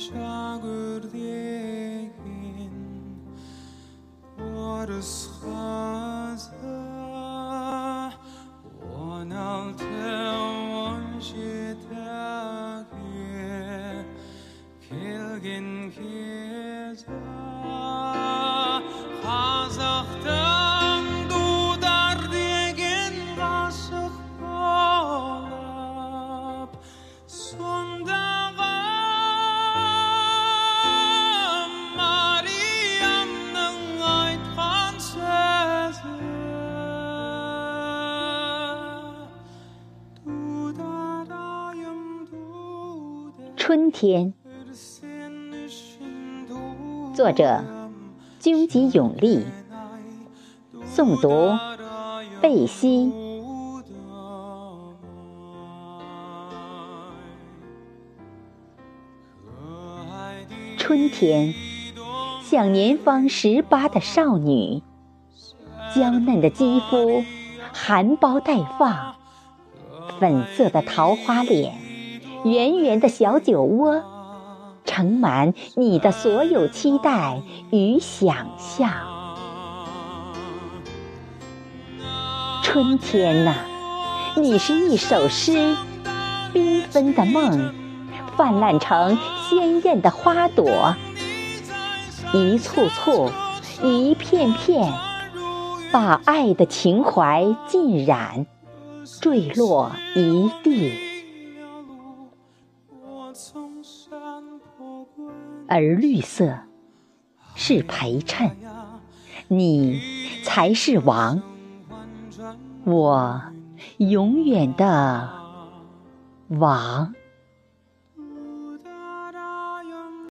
shagur dekin what is has one al tell one shit 春天，作者：军吉永利，诵读：贝西。春天，像年方十八的少女，娇嫩的肌肤，含苞待放，粉色的桃花脸。圆圆的小酒窝，盛满你的所有期待与想象。春天呐，你是一首诗，缤纷的梦，泛滥成鲜艳的花朵，一簇簇，一片片，把爱的情怀浸染，坠落一地。而绿色是陪衬，你才是王，我永远的王。